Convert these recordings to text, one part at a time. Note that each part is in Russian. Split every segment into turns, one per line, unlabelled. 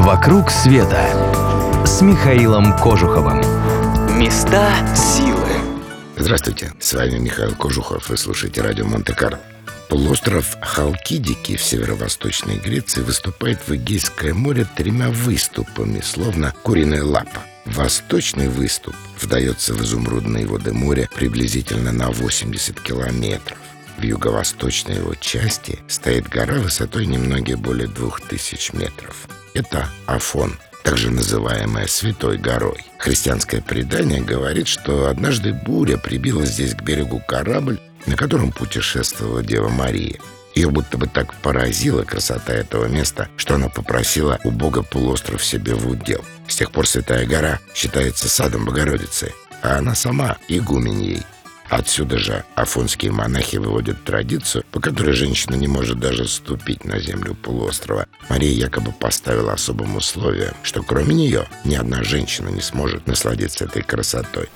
«Вокруг света» с Михаилом Кожуховым. Места силы.
Здравствуйте, с вами Михаил Кожухов. Вы слушаете радио Монте-Карло. Полуостров Халкидики в северо-восточной Греции выступает в Эгейское море тремя выступами, словно куриная лапа. Восточный выступ вдается в изумрудные воды моря приблизительно на 80 километров. В юго-восточной его части стоит гора высотой немного более двух тысяч метров. Это Афон, также называемая Святой горой. Христианское предание говорит, что однажды буря прибила здесь к берегу корабль, на котором путешествовала Дева Мария. Ее будто бы так поразила красота этого места, что она попросила у Бога полуостров себе в удел. С тех пор Святая гора считается садом Богородицы, а она сама игуменьей. Отсюда же афонские монахи выводят традицию, по которой женщина не может даже ступить на землю полуострова. Мария якобы поставила особым условием, что кроме нее ни одна женщина не сможет насладиться этой красотой.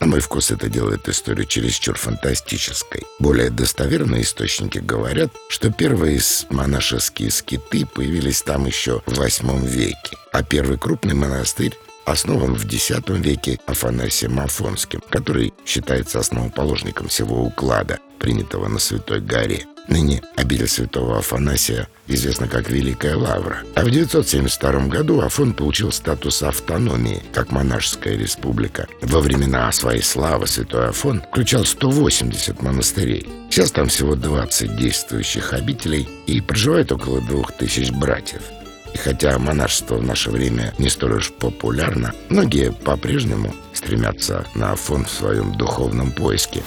На мой вкус это делает историю чересчур фантастической. Более достоверные источники говорят, что первые монашеские скиты появились там еще в восьмом веке, а первый крупный монастырь основан в X веке Афанасием Афонским, который считается основоположником всего уклада, принятого на Святой горе. Ныне обитель святого Афанасия известна как Великая Лавра. А в 972 году Афон получил статус автономии, как монашеская республика. Во времена своей славы святой Афон включал 180 монастырей. Сейчас там всего 20 действующих обителей и проживает около 2000 братьев. И хотя монашество в наше время не столь уж популярно, многие по-прежнему стремятся на Афон в своем духовном поиске.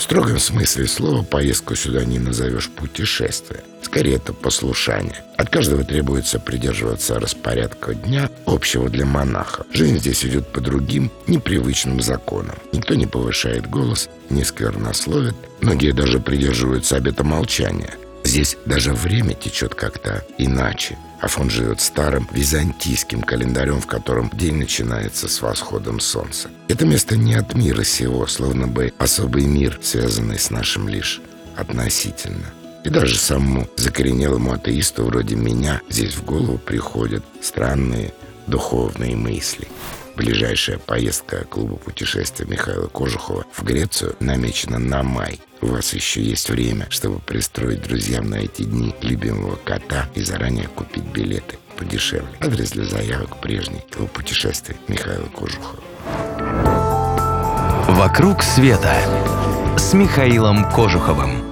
В строгом смысле слова поездку сюда не назовешь путешествие. Скорее, это послушание. От каждого требуется придерживаться распорядка дня, общего для монахов. Жизнь здесь идет по другим, непривычным законам. Никто не повышает голос, не сквернословит. Многие даже придерживаются обета молчания. Здесь даже время течет как-то иначе. Афон живет старым византийским календарем, в котором день начинается с восходом солнца. Это место не от мира сего, словно бы особый мир, связанный с нашим лишь относительно. И даже самому закоренелому атеисту вроде меня здесь в голову приходят странные духовные мысли. Ближайшая поездка клуба путешествия Михаила Кожухова в Грецию намечена на май. У вас еще есть время, чтобы пристроить друзьям на эти дни любимого кота и заранее купить билеты подешевле. Адрес для заявок прежний. Клуб путешествий Михаила Кожухова.
«Вокруг света» с Михаилом Кожуховым.